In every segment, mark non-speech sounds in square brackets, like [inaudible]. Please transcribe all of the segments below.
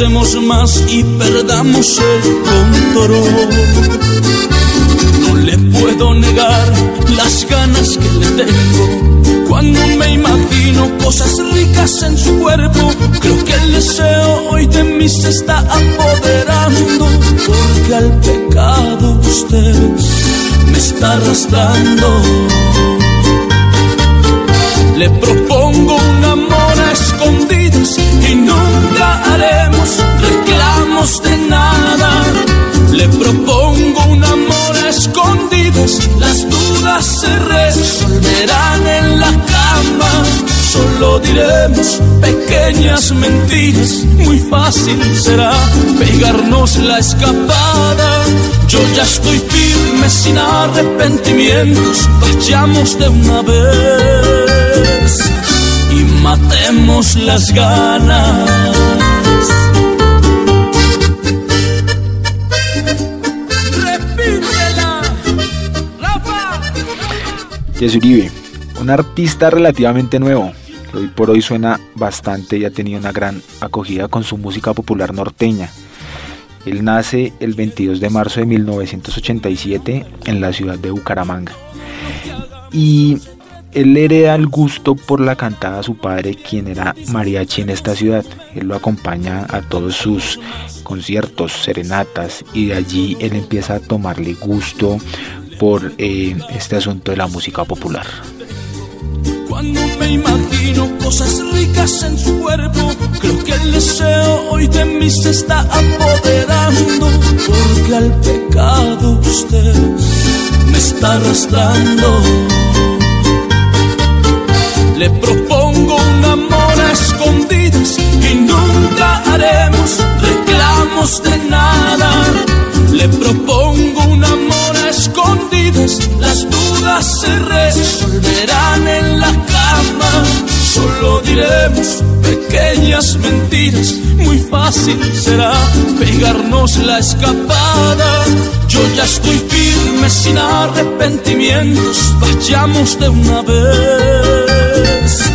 pensemos más y perdamos el control. No le puedo negar las ganas que le tengo. Cuando me imagino cosas ricas en su cuerpo, creo que el deseo hoy de mí se está apoderando, porque al pecado usted me está arrastrando. Le propongo de nada. Le propongo un amor a escondidas, las dudas se resolverán en la cama. Solo diremos pequeñas mentiras, muy fácil será pegarnos la escapada. Yo ya estoy firme sin arrepentimientos, vayamos de una vez y matemos las ganas. Uribe, un artista relativamente nuevo, hoy por hoy suena bastante y ha tenido una gran acogida con su música popular norteña. Él nace el 22 de marzo de 1987 en la ciudad de Bucaramanga. Y él hereda el gusto por la cantada a su padre, quien era mariachi en esta ciudad. Él lo acompaña a todos sus conciertos, serenatas, y de allí él empieza a tomarle gusto por eh, este asunto de la música popular. Cuando me imagino cosas ricas en su cuerpo, creo que el deseo hoy de mí se está apoderando, porque al pecado usted me está arrastrando. Solo diremos pequeñas mentiras, muy fácil será pegarnos la escapada. Yo ya estoy firme sin arrepentimientos, vayamos de una vez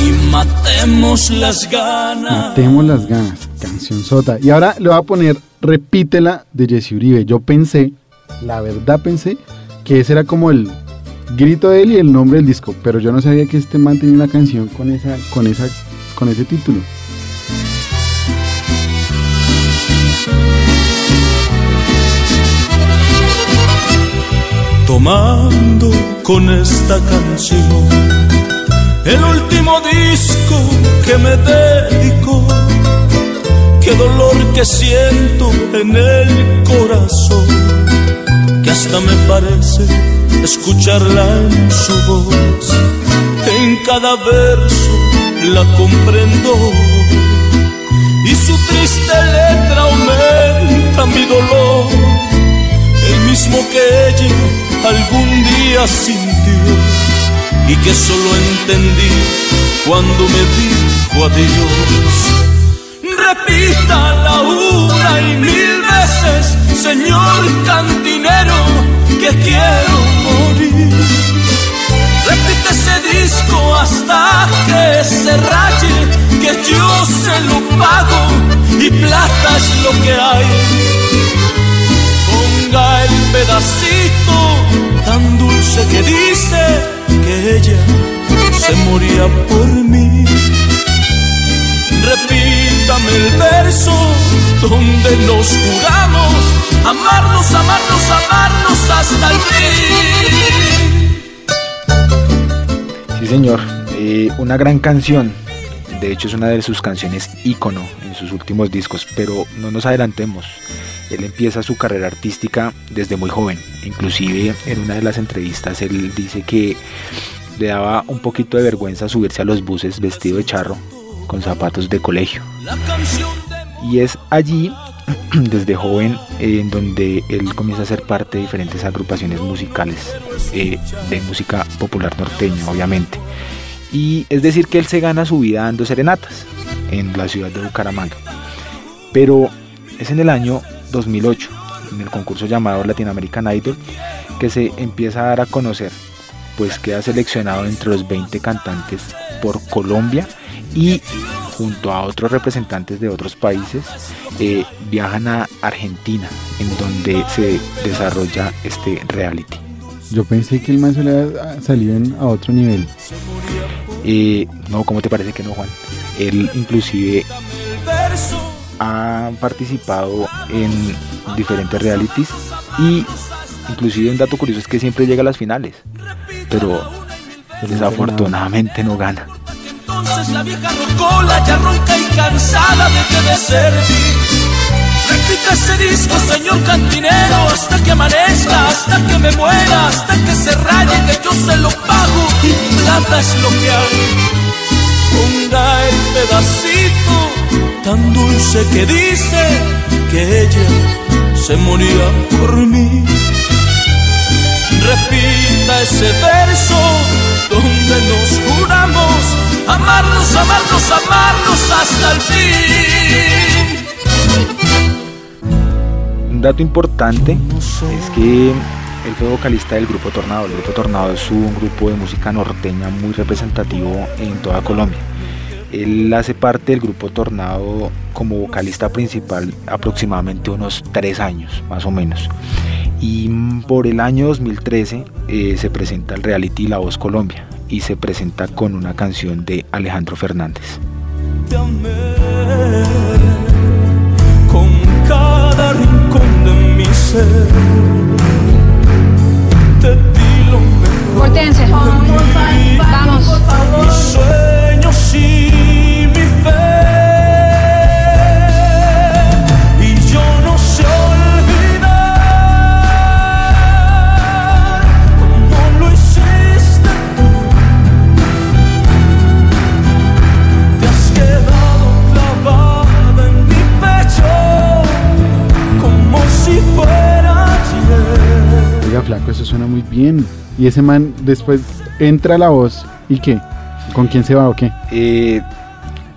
y matemos las ganas. Matemos las ganas, canción sota. Y ahora le voy a poner Repítela de Jesse Uribe. Yo pensé, la verdad pensé, que ese era como el grito de él y el nombre del disco, pero yo no sabía que este man tenía una canción con esa, con esa, con ese título. Tomando con esta canción el último disco que me dedico, qué dolor que siento en el corazón, que hasta me parece escucharla en su voz, en cada verso la comprendo. Y su triste letra aumenta mi dolor, el mismo que ella algún día sintió. Y que solo entendí cuando me dijo adiós. Repítala una y mil veces, señor cantinero, que quiero morir. Repite ese disco hasta que se raye, que yo se lo pago y plata es lo que hay. Ponga el pedacito tan dulce que dice que ella se moría por mí. El verso donde nos juramos amarnos, amarnos, amarnos hasta el fin. Sí, señor, eh, una gran canción. De hecho, es una de sus canciones ícono en sus últimos discos, pero no nos adelantemos. Él empieza su carrera artística desde muy joven. Inclusive en una de las entrevistas él dice que le daba un poquito de vergüenza subirse a los buses vestido de charro con zapatos de colegio. Y es allí, [clears throat] desde joven, en donde él comienza a ser parte de diferentes agrupaciones musicales, eh, de música popular norteña, obviamente. Y es decir, que él se gana su vida dando serenatas en la ciudad de Bucaramanga. Pero es en el año 2008, en el concurso llamado Latin American Idol, que se empieza a dar a conocer, pues queda seleccionado entre los 20 cantantes por Colombia y junto a otros representantes de otros países eh, viajan a Argentina en donde se desarrolla este reality. Yo pensé que el man salido a otro nivel. Eh, no, ¿cómo te parece que no, Juan? Él inclusive ha participado en diferentes realities y inclusive un dato curioso es que siempre llega a las finales, pero desafortunadamente no gana. Entonces la vieja rocola ya ronca y cansada de de servir. Repite ese disco, señor cantinero, hasta que amanezca, hasta que me muera, hasta que se raye, que yo se lo pago y plata es lo que hay ponga el pedacito tan dulce que dice que ella se moría por mí. Repita ese verso donde nos juramos amarnos, amarnos, amarnos hasta el fin. Un dato importante es que él fue vocalista del grupo Tornado. El grupo Tornado es un grupo de música norteña muy representativo en toda Colombia. Él hace parte del grupo Tornado como vocalista principal aproximadamente unos tres años, más o menos. Y por el año 2013 eh, se presenta el reality La Voz Colombia y se presenta con una canción de Alejandro Fernández. con cada rincón de mi ser Vamos. Y ese man después entra la voz y qué? ¿Con quién se va o qué? Eh,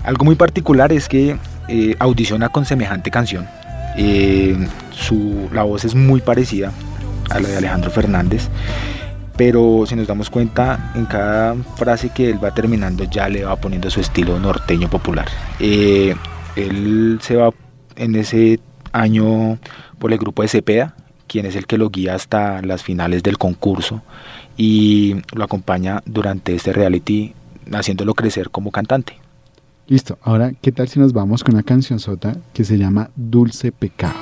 algo muy particular es que eh, audiciona con semejante canción. Eh, su, la voz es muy parecida a la de Alejandro Fernández, pero si nos damos cuenta, en cada frase que él va terminando ya le va poniendo su estilo norteño popular. él se va en ese año por el grupo de Cepeda, quien es el que lo guía hasta las finales del concurso y lo acompaña durante este reality haciéndolo crecer como cantante. Listo, ahora qué tal si nos vamos con una canción sota que se llama Dulce Pecado.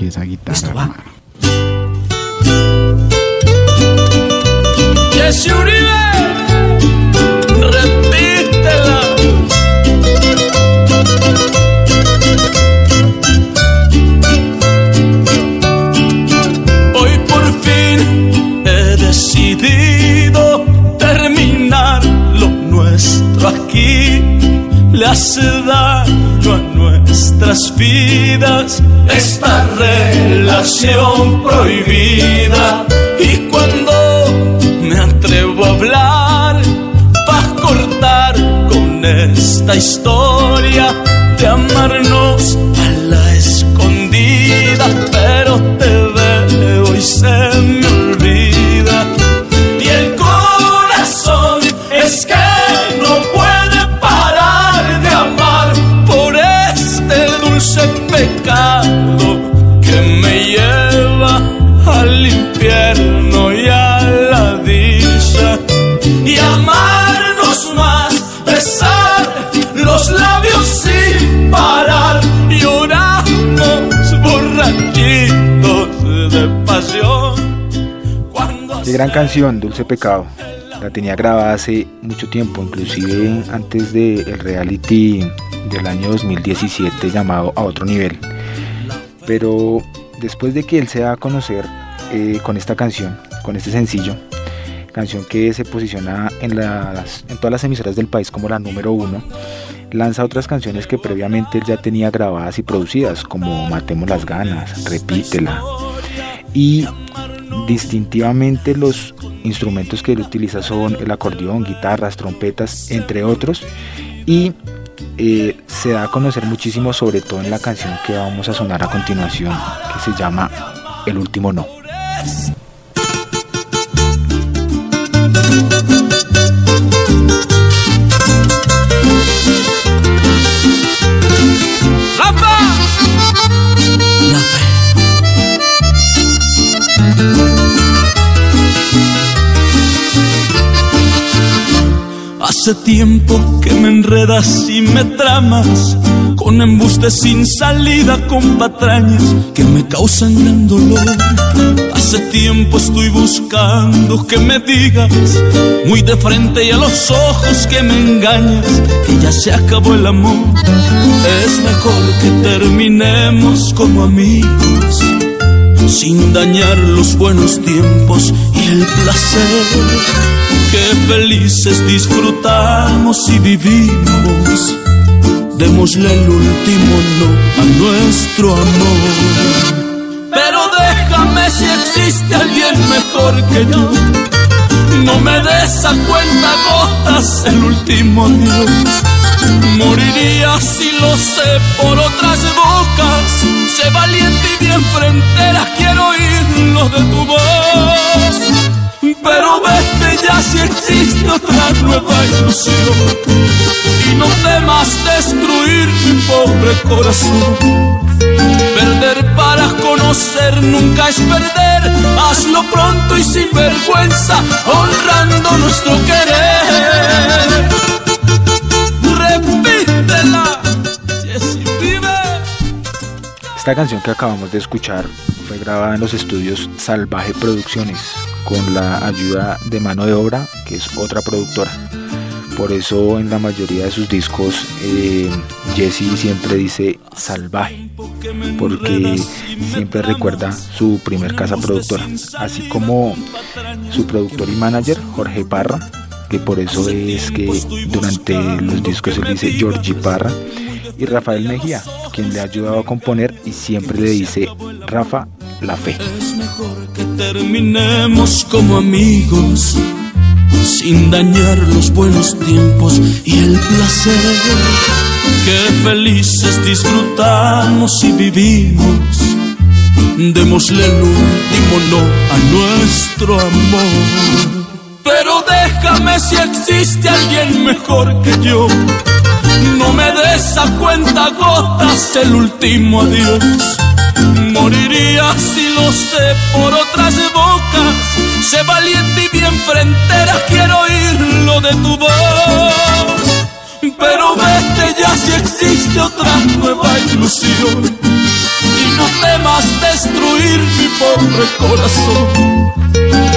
Y esa guitarra. Le hace daño a nuestras vidas esta relación prohibida. Y cuando me atrevo a hablar, para cortar con esta historia gran canción, Dulce Pecado. La tenía grabada hace mucho tiempo, inclusive antes del reality del año 2017 llamado A Otro Nivel. Pero después de que él se da a conocer eh, con esta canción, con este sencillo, canción que se posiciona en, las, en todas las emisoras del país como la número uno, lanza otras canciones que previamente él ya tenía grabadas y producidas, como Matemos las ganas, Repítela. Y distintivamente los instrumentos que él utiliza son el acordeón, guitarras, trompetas, entre otros. Y eh, se da a conocer muchísimo, sobre todo en la canción que vamos a sonar a continuación, que se llama El último no. Hace tiempo que me enredas y me tramas con embustes sin salida, con patrañas que me causan gran dolor. Hace tiempo estoy buscando que me digas muy de frente y a los ojos que me engañas que ya se acabó el amor. Es mejor que terminemos como amigos sin dañar los buenos tiempos y el placer que felices disfrutamos y vivimos. Démosle el último no a nuestro amor. Pero déjame si existe alguien mejor que yo. No me des a cuenta gotas el último adiós. Moriría si lo sé por otras bocas. Sé valiente y bien frontera, quiero oírlo de tu voz. Pero vete ya si existe otra nueva ilusión. Y no temas destruir mi pobre corazón. Perder para conocer nunca es perder. Hazlo pronto y sin vergüenza, honrando nuestro querer. Repítela, Jessy vive. Esta canción que acabamos de escuchar grabada en los estudios Salvaje Producciones con la ayuda de mano de obra, que es otra productora. Por eso en la mayoría de sus discos eh, Jesse siempre dice salvaje, porque siempre recuerda su primer casa productora, así como su productor y manager Jorge Parra, que por eso es que durante los discos él dice Georgie Parra, y Rafael Mejía, quien le ha ayudado a componer y siempre le dice Rafa la fe. Es mejor que terminemos como amigos, sin dañar los buenos tiempos y el placer que felices disfrutamos y vivimos. Démosle el último no a nuestro amor. Pero déjame si existe alguien mejor que yo. No me des a cuenta gotas el último adiós. Moriría si lo sé por otras bocas. Sé valiente y bien frentera, quiero oírlo de tu voz. Pero vete ya si existe otra nueva ilusión. Y no temas destruir mi pobre corazón.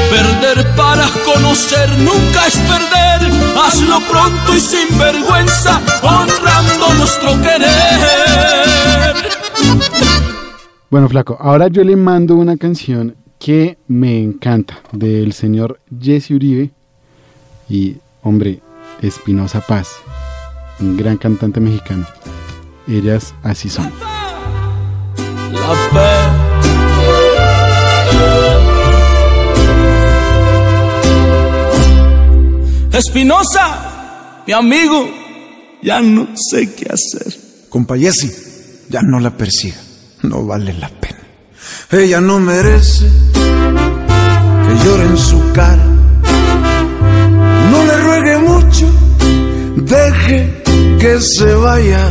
Perder para conocer nunca es perder. Hazlo pronto y sin vergüenza, Bueno, flaco, ahora yo le mando una canción que me encanta del señor Jesse Uribe y, hombre, Espinosa Paz, un gran cantante mexicano. Ellas así son. La fe. Espinosa, mi amigo, ya no sé qué hacer. Compa Jessy, ya no la persiga, no vale la pena. Ella no merece que llore en su cara. No le ruegue mucho, deje que se vaya.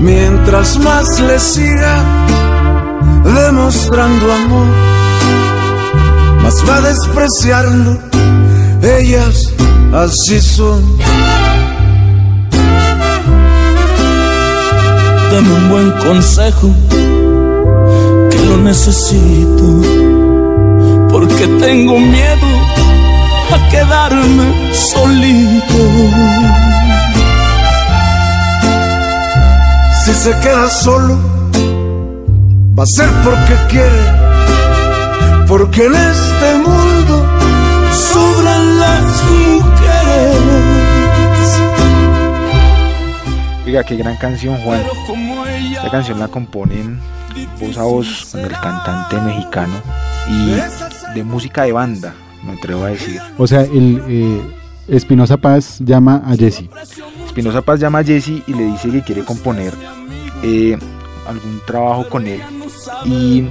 Mientras más le siga demostrando amor, más va a despreciarlo. Ellas así son. Dame un buen consejo, que lo necesito, porque tengo miedo a quedarme solito. Si se queda solo, va a ser porque quiere, porque en este mundo Oiga, qué gran canción, Juan. Esta canción la componen voz a voz con el cantante mexicano y de música de banda, me atrevo a decir. O sea, el eh, Espinosa Paz llama a Jesse. Espinosa Paz llama a Jesse y le dice que quiere componer eh, algún trabajo con él y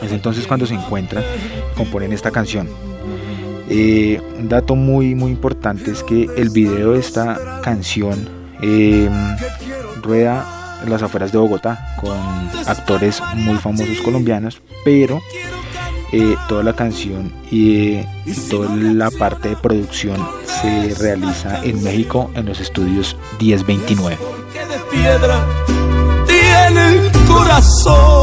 es entonces cuando se encuentran componen esta canción. Eh, un dato muy muy importante es que el video de esta canción eh, rueda en las afueras de Bogotá con actores muy famosos colombianos, pero eh, toda la canción y, eh, toda la parte de producción se realiza en México en los estudios 1029. de piedra tiene el corazón.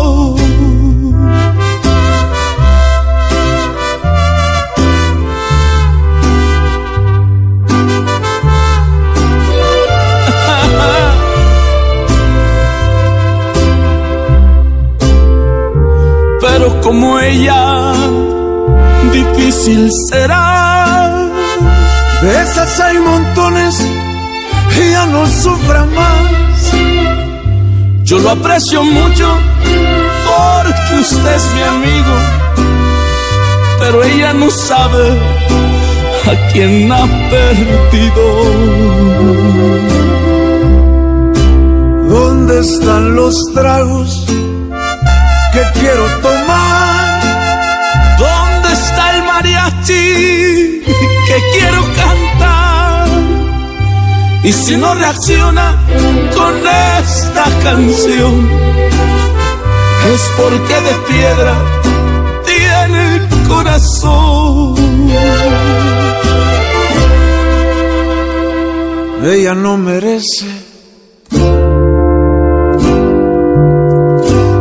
Aprecio mucho porque usted es mi amigo, pero ella no sabe a quién ha perdido. ¿Dónde están los tragos que quiero tomar? Y si no reacciona con esta canción, es porque de piedra tiene el corazón. Ella no merece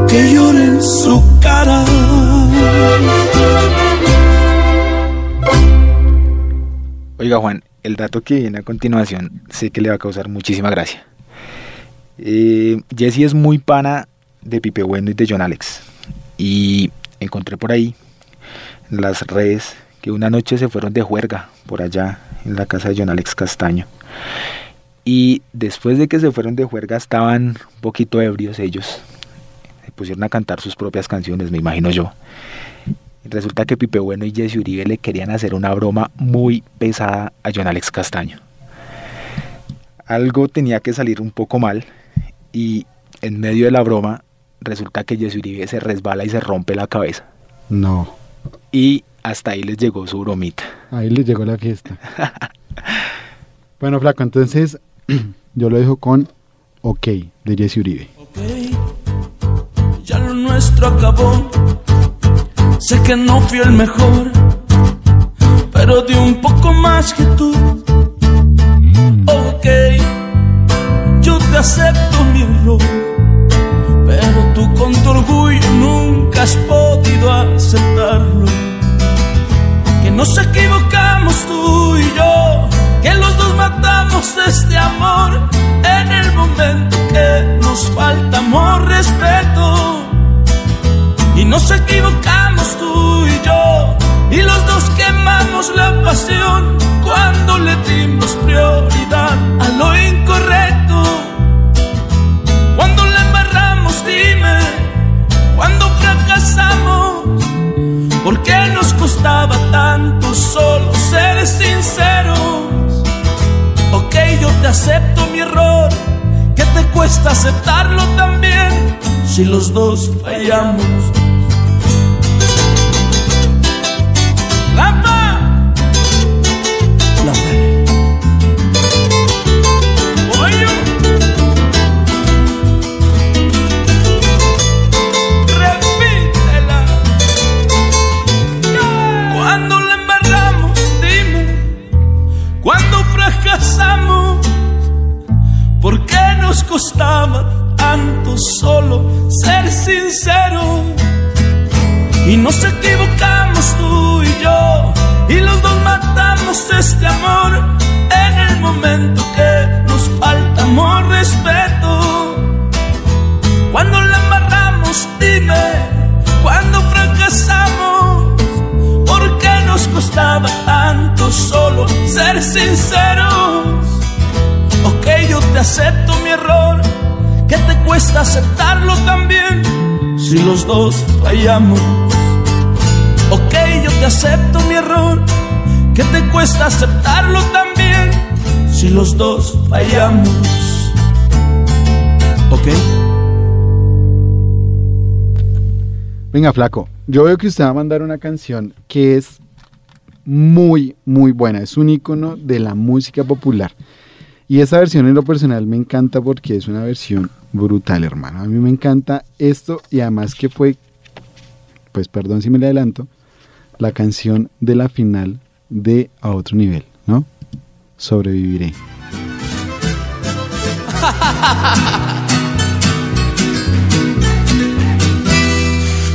que llore en su cara. Oiga Juan, el dato que viene a continuación sé que le va a causar muchísima gracia. Eh, Jesse es muy pana de Pipe Bueno y de John Alex. Y encontré por ahí en las redes que una noche se fueron de juerga por allá en la casa de John Alex Castaño. Y después de que se fueron de juerga estaban un poquito ebrios ellos. Se pusieron a cantar sus propias canciones, me imagino yo. Resulta que Pipe Bueno y Jesse Uribe le querían hacer una broma muy pesada a John Alex Castaño. Algo tenía que salir un poco mal y en medio de la broma resulta que Jesse Uribe se resbala y se rompe la cabeza. No, Y hasta ahí les llegó su bromita. ahí le llegó la fiesta. [laughs] bueno, Flaco, entonces [clears throat] yo lo dejo con OK de Jesse Uribe. Ok, ya lo nuestro acabó. Sé que no fui el mejor, pero di un poco más que tú. Mi error, que te cuesta aceptarlo también si los dos fallamos. La costaba tanto solo ser sinceros? Y nos equivocamos tú y yo, y los dos matamos este amor en el momento que nos falta amor, respeto. Cuando la embarramos, dime, cuando fracasamos, ¿por qué nos costaba tanto solo ser sinceros? Ok, yo te acepto mi error, que te cuesta aceptarlo también si los dos fallamos. Ok, yo te acepto mi error, que te cuesta aceptarlo también si los dos fallamos. Ok. Venga, Flaco, yo veo que usted va a mandar una canción que es muy, muy buena. Es un icono de la música popular. Y esa versión en lo personal me encanta porque es una versión brutal, hermano. A mí me encanta esto y además que fue, pues perdón si me le adelanto, la canción de la final de A Otro Nivel, ¿no? Sobreviviré. [laughs]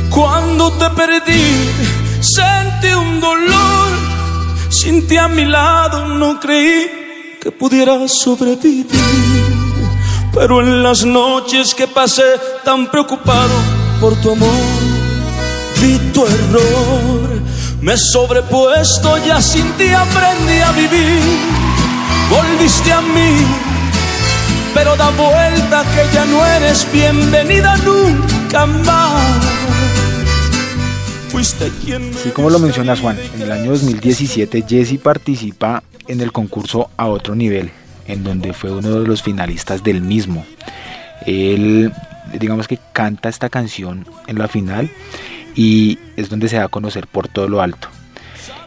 Cuando te perdí, sentí un dolor. Sin ti a mi lado no creí que pudiera sobrevivir. Pero en las noches que pasé tan preocupado por tu amor, vi tu error. Me he sobrepuesto, ya sin ti aprendí a vivir. Volviste a mí, pero da vuelta que ya no eres bienvenida nunca más. Fuiste quien me Así como lo mencionas Juan, en el año 2017 Jesse participa en el concurso A Otro Nivel, en donde fue uno de los finalistas del mismo. Él, digamos que canta esta canción en la final y es donde se da a conocer por todo lo alto.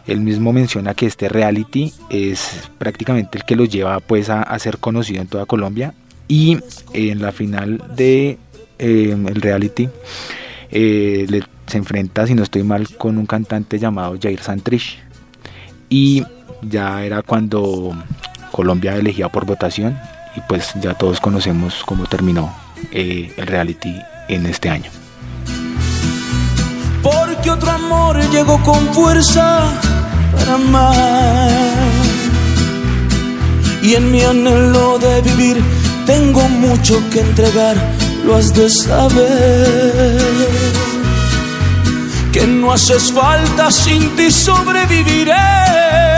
Él mismo menciona que este reality es prácticamente el que lo lleva pues a, a ser conocido en toda Colombia y en la final de eh, el reality eh, le- se enfrenta, si no estoy mal, con un cantante llamado Jair Santrich y ya era cuando Colombia elegía por votación y pues ya todos conocemos cómo terminó eh, el reality en este año. porque otro amor llegó con fuerza para amar. Y en mi anhelo de vivir tengo mucho que entregar, lo has de saber. Que no haces falta, sin ti sobreviviré.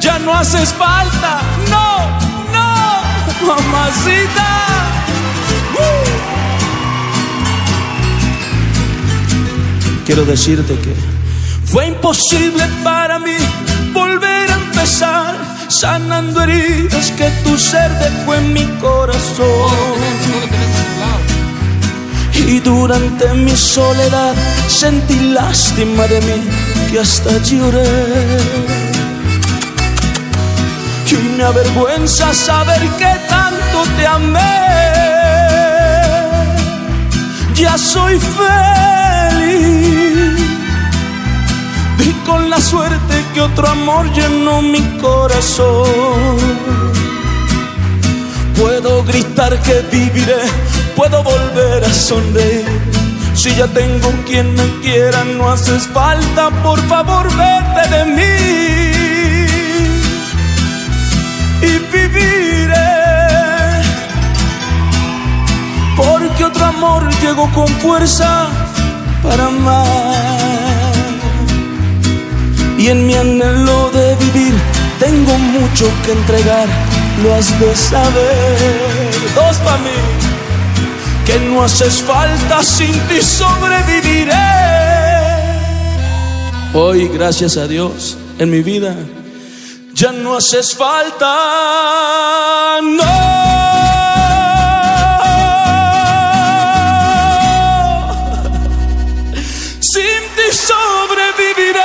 Ya no haces falta, no, no, mamacita. ¡Uh! quiero decirte que fue imposible para mí volver a empezar, sanando heridas que tu ser dejó en mi corazón. Y durante mi soledad sentí lástima de mí, que hasta lloré. Avergüenza saber que tanto te amé. Ya soy feliz. Y con la suerte que otro amor llenó mi corazón. Puedo gritar que viviré, puedo volver a sonreír. Si ya tengo quien me quiera, no haces falta, por favor vete de mí. Viviré, porque otro amor llegó con fuerza para amar. Y en mi anhelo de vivir tengo mucho que entregar, lo has de saber. Dos para mí, que no haces falta, sin ti sobreviviré. Hoy, gracias a Dios, en mi vida ya no haces falta, no. Sin ti sobreviviré.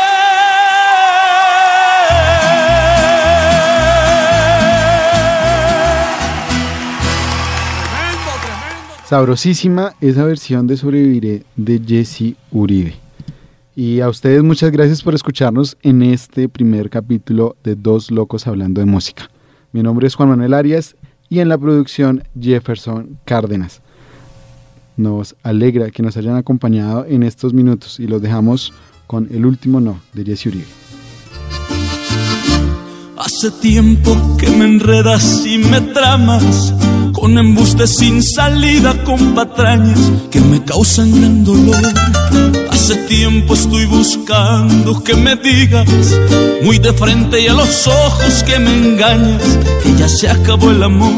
Sabrosísima esa versión de Sobreviviré de Jesse Uribe. Y a ustedes muchas gracias por escucharnos en este primer capítulo de Dos Locos Hablando de Música. Mi nombre es Juan Manuel Arias y en la producción Jefferson Cárdenas. Nos alegra que nos hayan acompañado en estos minutos y los dejamos con el último no de Jesse Uribe. Hace tiempo que me enredas y me tramas con embustes sin salida, con patrañas que me causan gran dolor. Hace tiempo estoy buscando que me digas muy de frente y a los ojos que me engañas que ya se acabó el amor.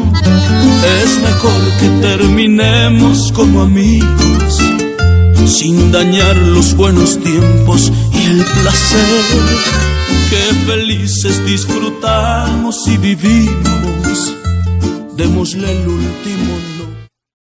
Es mejor que terminemos como amigos sin dañar los buenos tiempos y el placer que felices disfrutamos y vivimos. Démosle el último